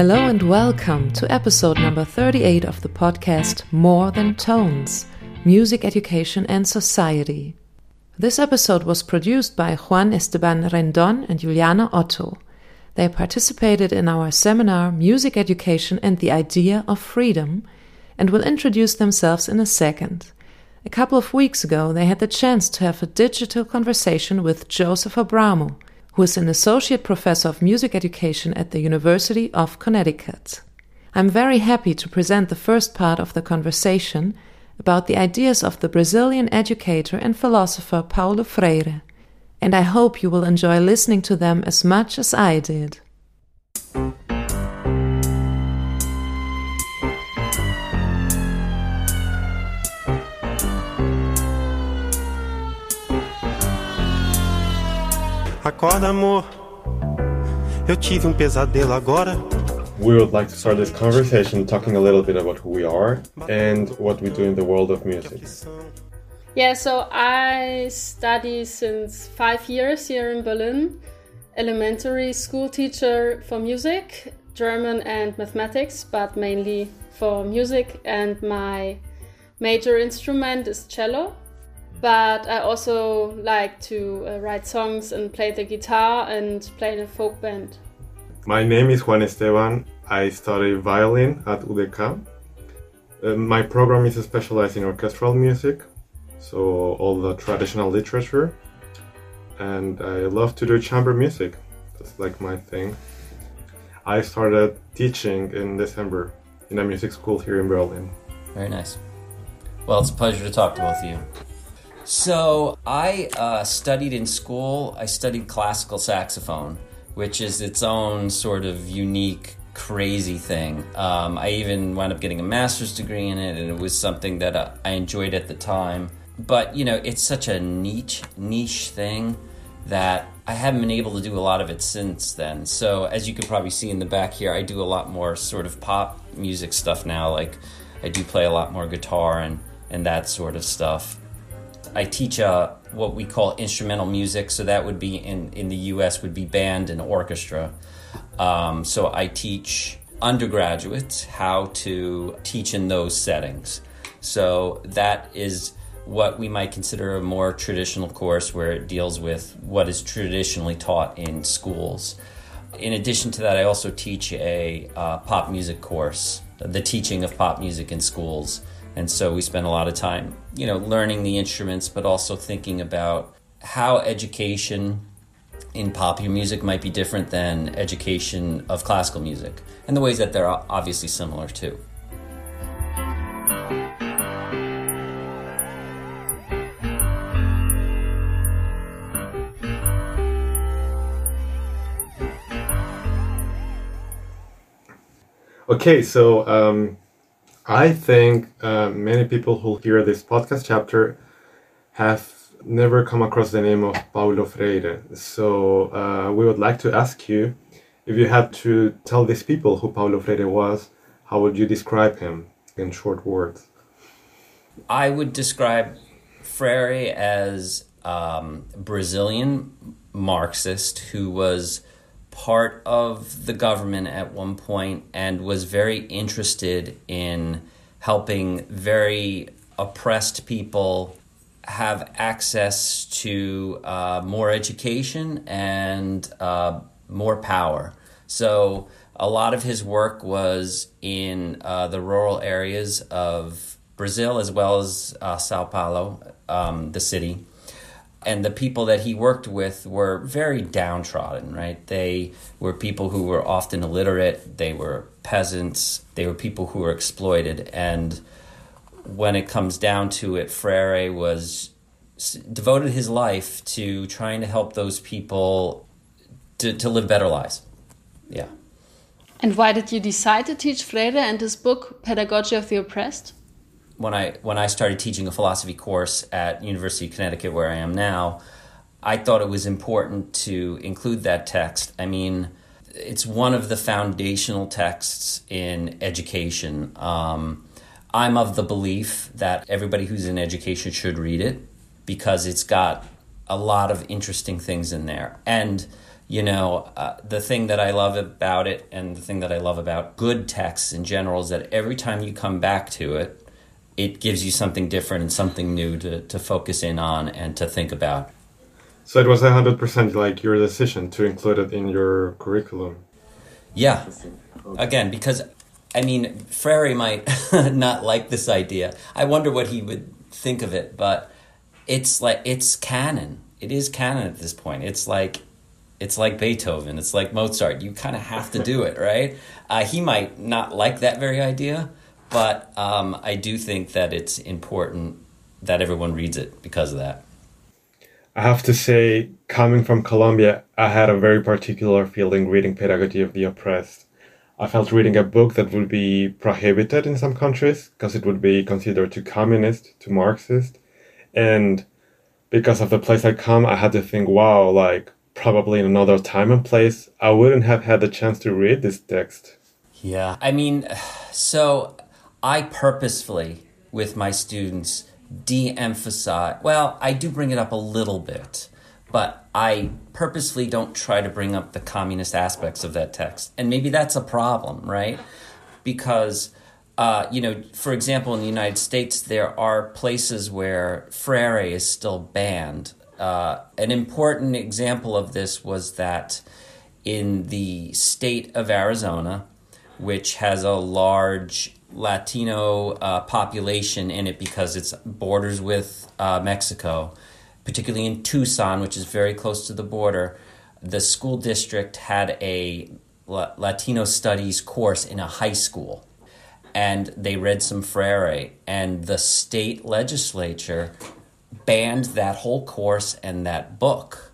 Hello and welcome to episode number 38 of the podcast More Than Tones Music Education and Society. This episode was produced by Juan Esteban Rendon and Juliana Otto. They participated in our seminar Music Education and the Idea of Freedom and will introduce themselves in a second. A couple of weeks ago, they had the chance to have a digital conversation with Joseph Abramo, who is an associate professor of music education at the University of Connecticut. I'm very happy to present the first part of the conversation about the ideas of the Brazilian educator and philosopher Paulo Freire, and I hope you will enjoy listening to them as much as I did. Acorda, amor. Eu tive um pesadelo agora. We would like to start this conversation talking a little bit about who we are and what we do in the world of music. Yeah, so I study since five years here in Berlin. Elementary school teacher for music, German and mathematics, but mainly for music. And my major instrument is cello. But I also like to uh, write songs and play the guitar and play in a folk band. My name is Juan Esteban. I study violin at UDK. Uh, my program is specialized in orchestral music, so all the traditional literature. And I love to do chamber music. That's like my thing. I started teaching in December in a music school here in Berlin. Very nice. Well, it's a pleasure to talk to both of you. So, I uh, studied in school, I studied classical saxophone, which is its own sort of unique, crazy thing. Um, I even wound up getting a master's degree in it, and it was something that uh, I enjoyed at the time. But, you know, it's such a niche, niche thing that I haven't been able to do a lot of it since then. So, as you can probably see in the back here, I do a lot more sort of pop music stuff now. Like, I do play a lot more guitar and, and that sort of stuff. I teach uh, what we call instrumental music. So that would be in, in the US would be band and orchestra. Um, so I teach undergraduates how to teach in those settings. So that is what we might consider a more traditional course where it deals with what is traditionally taught in schools. In addition to that, I also teach a uh, pop music course, the teaching of pop music in schools. And so we spend a lot of time, you know, learning the instruments, but also thinking about how education in popular music might be different than education of classical music, and the ways that they're obviously similar too. Okay, so um, I think uh, many people who hear this podcast chapter have never come across the name of Paulo Freire. So uh, we would like to ask you if you had to tell these people who Paulo Freire was, how would you describe him in short words? I would describe Freire as um, Brazilian Marxist who was part of the government at one point and was very interested in helping very oppressed people have access to uh, more education and uh, more power. So, a lot of his work was in uh, the rural areas of Brazil as well as uh, Sao Paulo, um, the city and the people that he worked with were very downtrodden, right? They were people who were often illiterate, they were peasants, they were people who were exploited. And when it comes down to it, Freire was devoted his life to trying to help those people to, to live better lives. Yeah. And why did you decide to teach Freire and his book, Pedagogy of the Oppressed? When I when I started teaching a philosophy course at University of Connecticut, where I am now, I thought it was important to include that text. I mean, it's one of the foundational texts in education. Um, I'm of the belief that everybody who's in education should read it because it's got a lot of interesting things in there. And you know, uh, the thing that I love about it and the thing that I love about good texts in general is that every time you come back to it, it gives you something different and something new to, to focus in on and to think about. So it was 100% like your decision to include it in your curriculum. Yeah. Again, because I mean, Freire might not like this idea. I wonder what he would think of it, but it's like it's canon. It is canon at this point. It's like it's like Beethoven. It's like Mozart. You kind of have to do it, right? Uh, he might not like that very idea, but um, I do think that it's important that everyone reads it because of that. I have to say, coming from Colombia, I had a very particular feeling reading Pedagogy of the Oppressed. I felt reading a book that would be prohibited in some countries because it would be considered too communist, too Marxist. And because of the place I come, I had to think, wow, like probably in another time and place, I wouldn't have had the chance to read this text. Yeah. I mean, so I purposefully, with my students, de emphasize, well, I do bring it up a little bit, but I purposefully don't try to bring up the communist aspects of that text. And maybe that's a problem, right? Because. Uh, you know, for example, in the United States, there are places where Freire is still banned uh, an important example of this was that in the state of Arizona, which has a large Latino uh, population in it because it's borders with uh, Mexico, particularly in Tucson, which is very close to the border, the school district had a Latino studies course in a high school. And they read some Freire, and the state legislature banned that whole course and that book.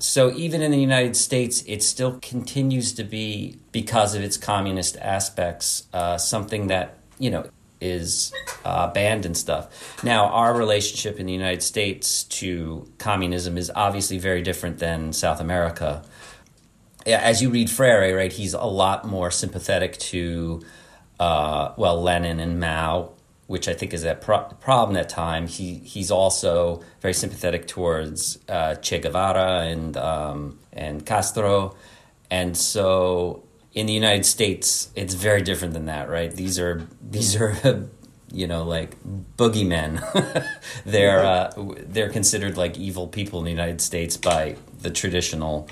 So even in the United States, it still continues to be, because of its communist aspects, uh, something that, you know, is uh, banned and stuff. Now, our relationship in the United States to communism is obviously very different than South America. As you read Freire, right, he's a lot more sympathetic to, uh, well, Lenin and Mao which I think is a pro- problem at time. He he's also very sympathetic towards uh, Che Guevara and um, and Castro, and so in the United States, it's very different than that, right? These are these are you know like boogeymen. they're uh, they're considered like evil people in the United States by the traditional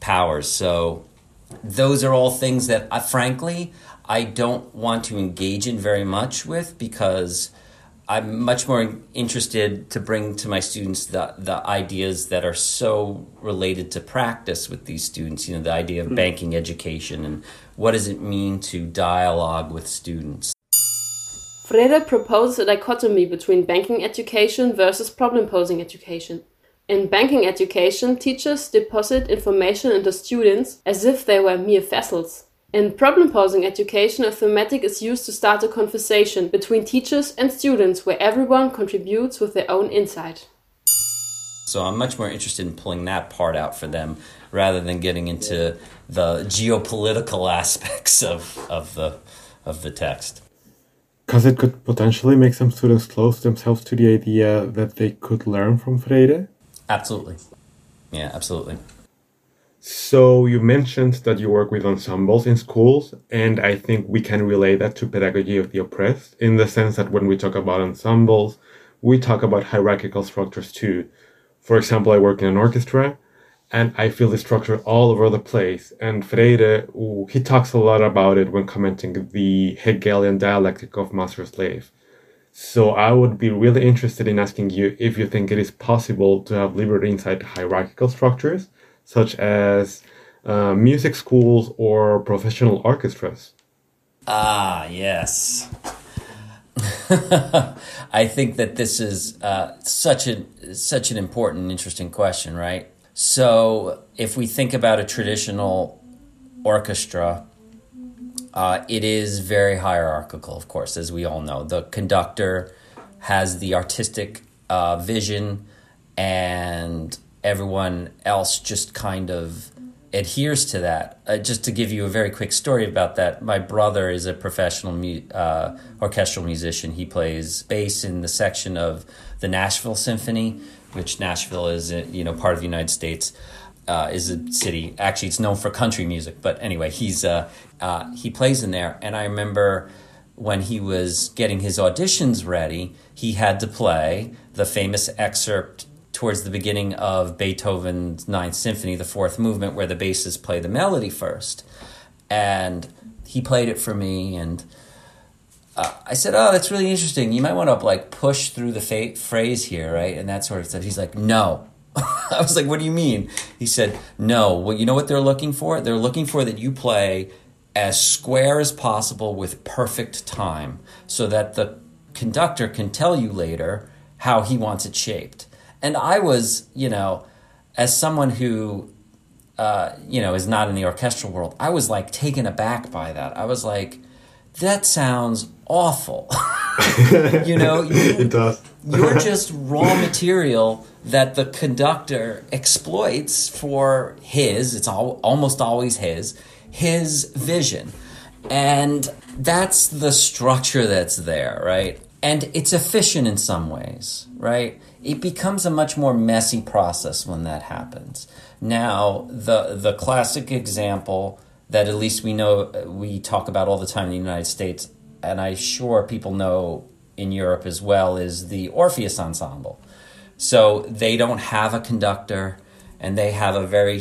powers. So those are all things that, uh, frankly, I don't want to engage in very much with because I'm much more interested to bring to my students the, the ideas that are so related to practice with these students. You know, the idea of mm-hmm. banking education and what does it mean to dialogue with students. Freire proposes a dichotomy between banking education versus problem posing education. In banking education, teachers deposit information into students as if they were mere vessels. In problem-posing education, a thematic is used to start a conversation between teachers and students where everyone contributes with their own insight. So I'm much more interested in pulling that part out for them rather than getting into the geopolitical aspects of, of the of the text. Because it could potentially make some students close themselves to the idea that they could learn from Freire. Absolutely. Yeah, absolutely. So you mentioned that you work with ensembles in schools, and I think we can relate that to pedagogy of the oppressed in the sense that when we talk about ensembles, we talk about hierarchical structures too. For example, I work in an orchestra, and I feel the structure all over the place. And Freire, he talks a lot about it when commenting the Hegelian dialectic of master slave. So I would be really interested in asking you if you think it is possible to have liberty inside hierarchical structures such as uh, music schools or professional orchestras? Ah, yes. I think that this is uh, such a such an important, interesting question, right? So, if we think about a traditional orchestra, uh, it is very hierarchical, of course, as we all know. The conductor has the artistic uh, vision, and everyone else just kind of adheres to that. Uh, just to give you a very quick story about that, my brother is a professional mu- uh, orchestral musician. He plays bass in the section of the Nashville Symphony, which Nashville is, uh, you know, part of the United States. uh, is a city. Actually, it's known for country music, but anyway, he's uh, uh, he plays in there. And I remember when he was getting his auditions ready, he had to play the famous excerpt towards the beginning of Beethoven's Ninth Symphony, the fourth movement, where the basses play the melody first. And he played it for me, and uh, I said, "Oh, that's really interesting. You might want to like push through the fa- phrase here, right?" And that sort of stuff. He's like, "No." I was like, "What do you mean?" He said, "No. Well, you know what they're looking for? They're looking for that you play as square as possible with perfect time, so that the conductor can tell you later how he wants it shaped." And I was, you know, as someone who uh, you know, is not in the orchestral world, I was like taken aback by that. I was like, that sounds awful. you know, you, it does. you're just raw material that the conductor exploits for his, it's all, almost always his, his vision. And that's the structure that's there, right? And it's efficient in some ways, right? It becomes a much more messy process when that happens. Now, the the classic example that at least we know we talk about all the time in the United States, and I'm sure people know in Europe as well, is the Orpheus Ensemble. So they don't have a conductor, and they have a very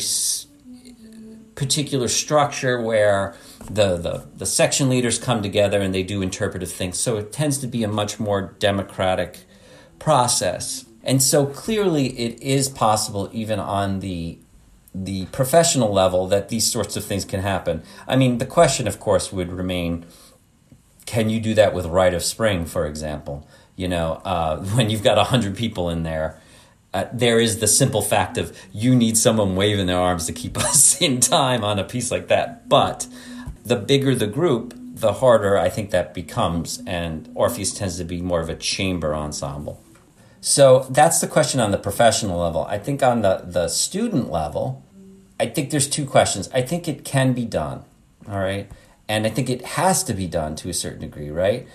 particular structure where the, the, the section leaders come together and they do interpretive things. So it tends to be a much more democratic process. And so clearly it is possible even on the the professional level that these sorts of things can happen. I mean, the question of course would remain can you do that with Rite of Spring, for example? You know, uh, when you've got 100 people in there, uh, there is the simple fact of you need someone waving their arms to keep us in time on a piece like that. But the bigger the group, the harder I think that becomes, and Orpheus tends to be more of a chamber ensemble. So that's the question on the professional level. I think on the, the student level, I think there's two questions. I think it can be done, all right? And I think it has to be done to a certain degree, right?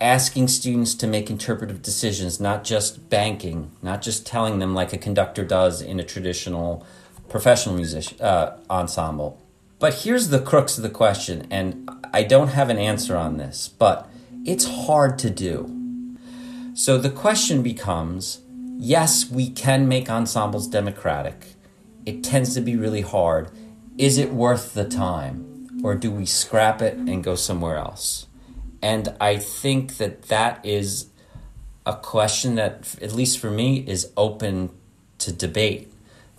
Asking students to make interpretive decisions, not just banking, not just telling them like a conductor does in a traditional professional music uh, ensemble. But here's the crux of the question, and I don't have an answer on this, but it's hard to do. So the question becomes yes, we can make ensembles democratic. It tends to be really hard. Is it worth the time? Or do we scrap it and go somewhere else? And I think that that is a question that, at least for me, is open to debate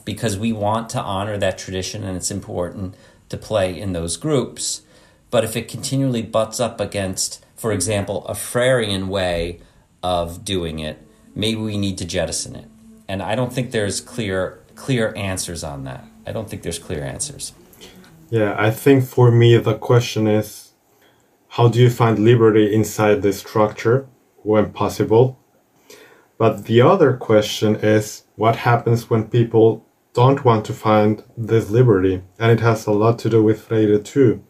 because we want to honor that tradition and it's important to play in those groups. But if it continually butts up against, for example, a Freirean way of doing it, maybe we need to jettison it. And I don't think there's clear clear answers on that. I don't think there's clear answers. Yeah, I think for me the question is how do you find liberty inside the structure when possible? But the other question is what happens when people don't want to find this liberty? And it has a lot to do with Freire too.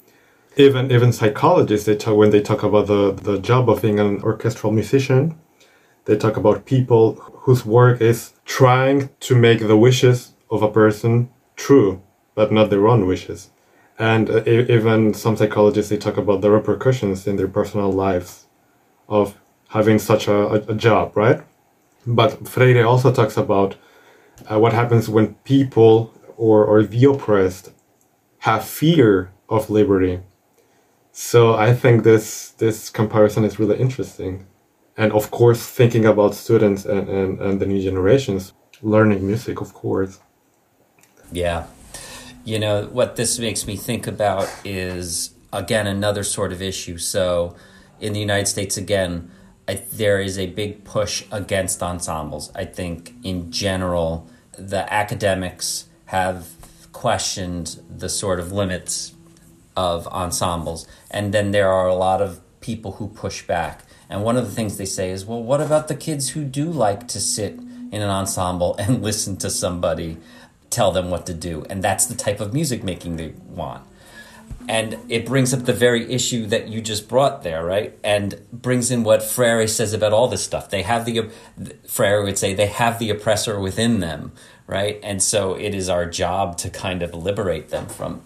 Even even psychologists they talk when they talk about the, the job of being an orchestral musician, they talk about people whose work is trying to make the wishes of a person true, but not their own wishes. And uh, even some psychologists they talk about the repercussions in their personal lives of having such a, a, a job, right? But Freire also talks about uh, what happens when people or, or the oppressed have fear of liberty. So I think this this comparison is really interesting. And of course thinking about students and, and, and the new generations learning music of course. Yeah. You know, what this makes me think about is, again, another sort of issue. So, in the United States, again, I, there is a big push against ensembles. I think, in general, the academics have questioned the sort of limits of ensembles. And then there are a lot of people who push back. And one of the things they say is, well, what about the kids who do like to sit in an ensemble and listen to somebody tell them what to do. And that's the type of music making they want. And it brings up the very issue that you just brought there, right? And brings in what Freire says about all this stuff. They have the, Freire would say, they have the oppressor within them, right? And so it is our job to kind of liberate them from.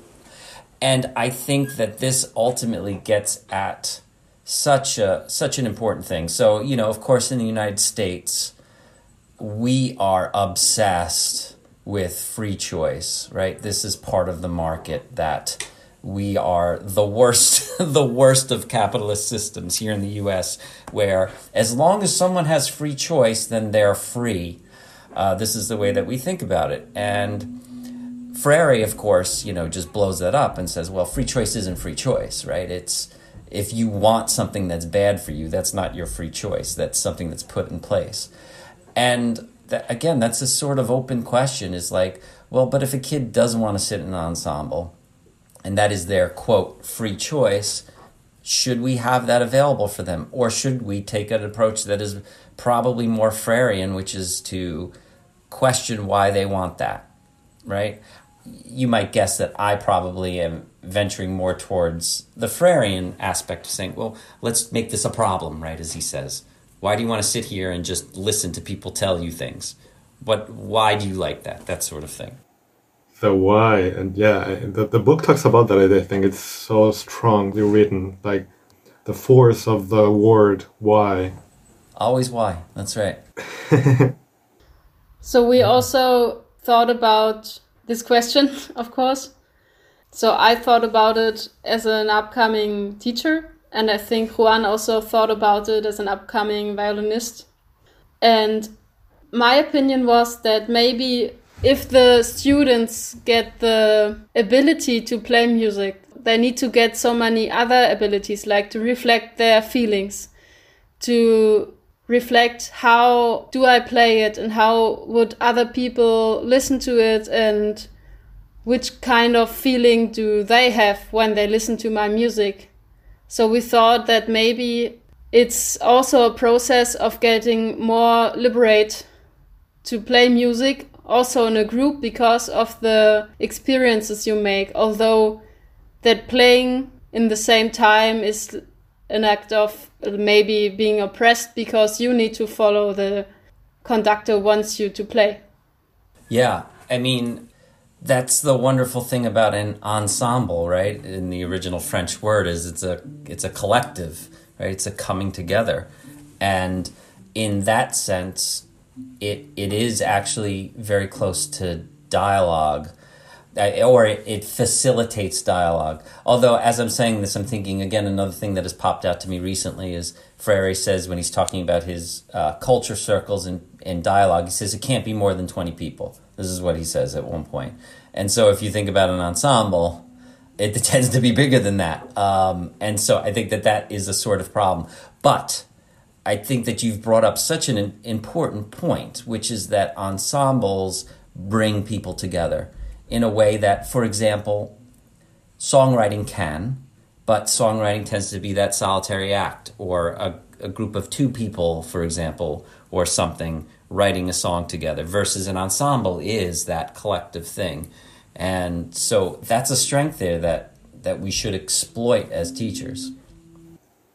And I think that this ultimately gets at such a such an important thing. So, you know, of course in the United States, we are obsessed with free choice, right? This is part of the market that we are the worst the worst of capitalist systems here in the US where as long as someone has free choice then they're free uh, this is the way that we think about it and Freire of course you know just blows that up and says well free choice isn't free choice right it's if you want something that's bad for you that's not your free choice. That's something that's put in place. And that, again that's a sort of open question. Is like well but if a kid doesn't want to sit in an ensemble and that is their quote free choice should we have that available for them? Or should we take an approach that is probably more Freirean which is to question why they want that right? You might guess that I probably am venturing more towards the Freirean aspect of saying well let's make this a problem right as he says. Why do you want to sit here and just listen to people tell you things? What why do you like that? That sort of thing. The why and yeah the, the book talks about that i think. It's so strongly written like the force of the word why. Always why that's right. So we also thought about this question of course so i thought about it as an upcoming teacher and i think juan also thought about it as an upcoming violinist. And my opinion was that maybe if the students get the ability to play music, they need to get so many other abilities, like to reflect their feelings, to reflect how do I play it and how would other people listen to it and which kind of feeling do they have when they listen to my music. So we thought that maybe it's also a process of getting more liberate to play music also in a group because of the experiences you make. Although that playing in the same time is an act of maybe being oppressed because you need to follow the conductor wants you to play. Yeah, I mean that's the wonderful thing about an ensemble, right? In the original French word is it's a it's a collective, right? It's a coming together. And in that sense, it it is actually very close to dialogue or it, it, facilitates dialogue. Although, as I'm saying this, I'm thinking again, another thing that has popped out to me recently is Freire says when he's talking about his uh, culture circles and, and dialogue, he says it can't be more than 20 people. This is what he says at one point. And so, if you think about an ensemble, it tends to be bigger than that. Um, and so, I think that that is a sort of problem. But I think that you've brought up such an important point, which is that ensembles bring people together in a way that, for example, songwriting can, but songwriting tends to be that solitary act or a, a group of two people, for example, or something writing a song together versus an ensemble is that collective thing. And so that's a strength there that, that we should exploit as teachers.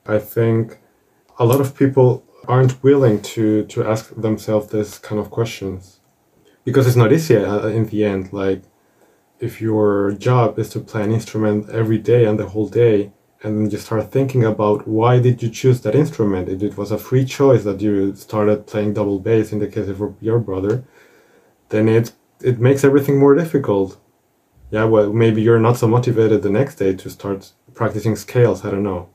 I think a lot of people aren't willing to to ask themselves this kind of questions because it's not easy uh, in the end like if your job is to play an instrument every day and the whole day and then you start thinking about why did you choose that instrument if it was a free choice that you started playing double bass in the case of your brother then it it makes everything more difficult yeah well maybe you're not so motivated the next day to start practicing scales i don't know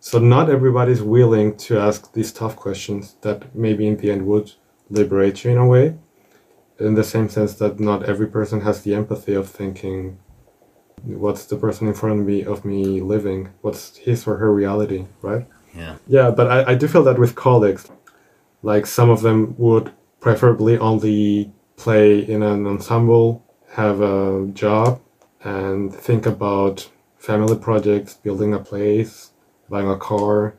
so not everybody's willing to ask these tough questions that maybe in the end would liberate you in a way. In the same sense that not every person has the empathy of thinking, what's the person in front of me of me living? What's his or her reality, right? Yeah. Yeah, but I, I do feel that with colleagues, like some of them would preferably only play in an ensemble, have a job, and think about family projects, building a place, buying a car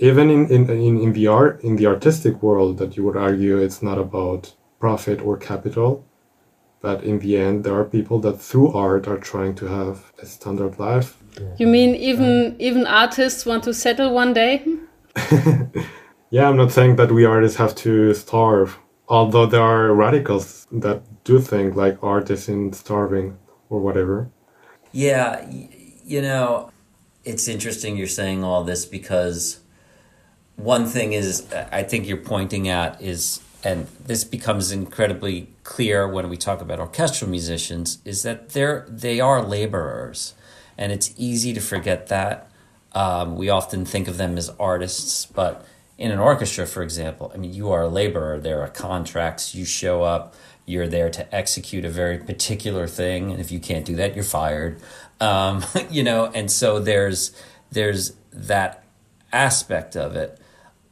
even in, in, in, in the art in the artistic world that you would argue it's not about profit or capital but in the end there are people that through art are trying to have a standard life you mean even even artists want to settle one day yeah i'm not saying that we artists have to starve Although there are radicals that do think like art isn't starving or whatever. Yeah, you know, it's interesting you're saying all this because one thing is I think you're pointing at is and this becomes incredibly clear when we talk about orchestral musicians is that they're they are laborers. And it's easy to forget that. Um, we often think of them as artists but in an orchestra for example i mean you are a laborer. There are contracts. You show up. You're there to execute a very particular thing. And if you can't do that you're fired. Um, you know and so there's there's that aspect of it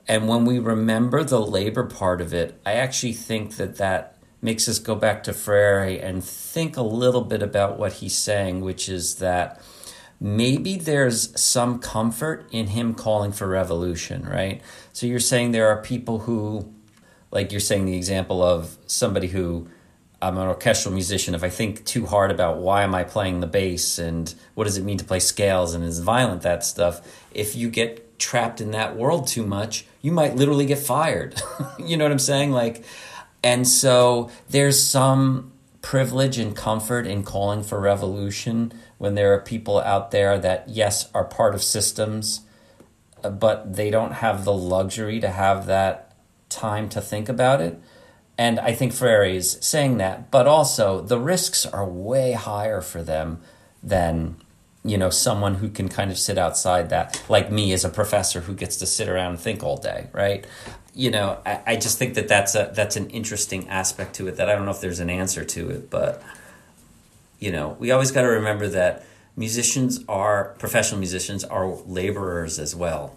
and when we remember the labor part of it, I actually think that that makes us go back to Freire and think a little bit about what he's saying, which is that maybe there's some comfort in him calling for revolution, right? So you're saying there are people who, like you're saying the example of somebody who, I'm an orchestral musician. If I think too hard about why am I playing the bass and what does it mean to play scales and is violent that stuff, if you get trapped in that world too much, you might literally get fired. you know what I'm saying? Like, and so there's some privilege and comfort in calling for revolution when there are people out there that, yes, are part of systems, uh, but they don't have the luxury to have that time to think about it. And I think Freire is saying that, but also the risks are way higher for them than you know someone who can kind of sit outside that like me as a professor who gets to sit around and think all day right? You know I, I, just think that that's a that's an interesting aspect to it that i don't know if there's an answer to it but you know we always got to remember that musicians are professional musicians are laborers as well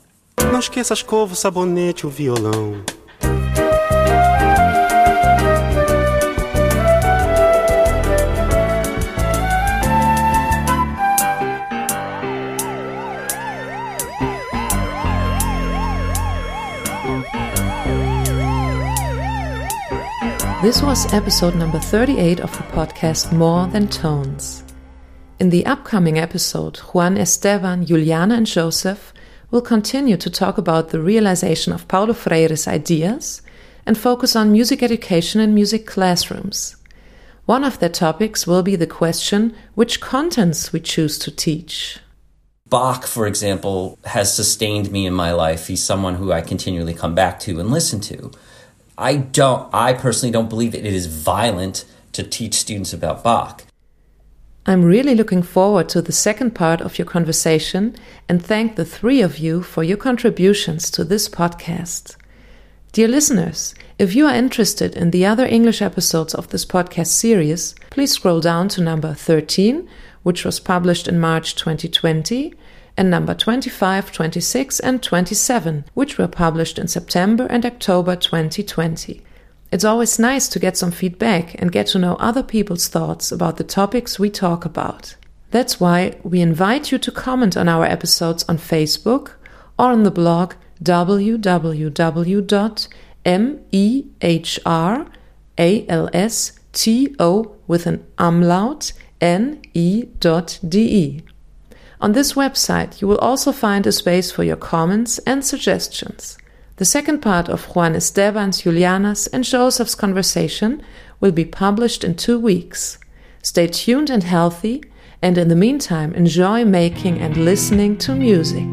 This was episode number 38 of the podcast More Than Tones. In the upcoming episode, Juan Esteban, Juliana, and Joseph will continue to talk about the realization of Paulo Freire's ideas and focus on music education in music classrooms. One of their topics will be the question which contents we choose to teach. Bach, for example, has sustained me in my life. He's someone who I continually come back to and listen to. I don't, I personally don't believe that it is violent to teach students about Bach. I'm really looking forward to the second part of your conversation and thank the three of you for your contributions to this podcast. Dear listeners, if you are interested in the other English episodes of this podcast series, please scroll down to number 13, which was published in March 2020, and number 25, 26, and 27, which were published in September and October 2020. It's always nice to get some feedback and get to know other people's thoughts about the topics we talk about. That's why we invite you to comment on our episodes on Facebook or on the blog www.mehralsto with an umlaut n e dot ne.de. On this website, you will also find a space for your comments and suggestions. The second part of Juan Esteban's, Juliana's, and Joseph's conversation will be published in two weeks. Stay tuned and healthy, and in the meantime, enjoy making and listening to music.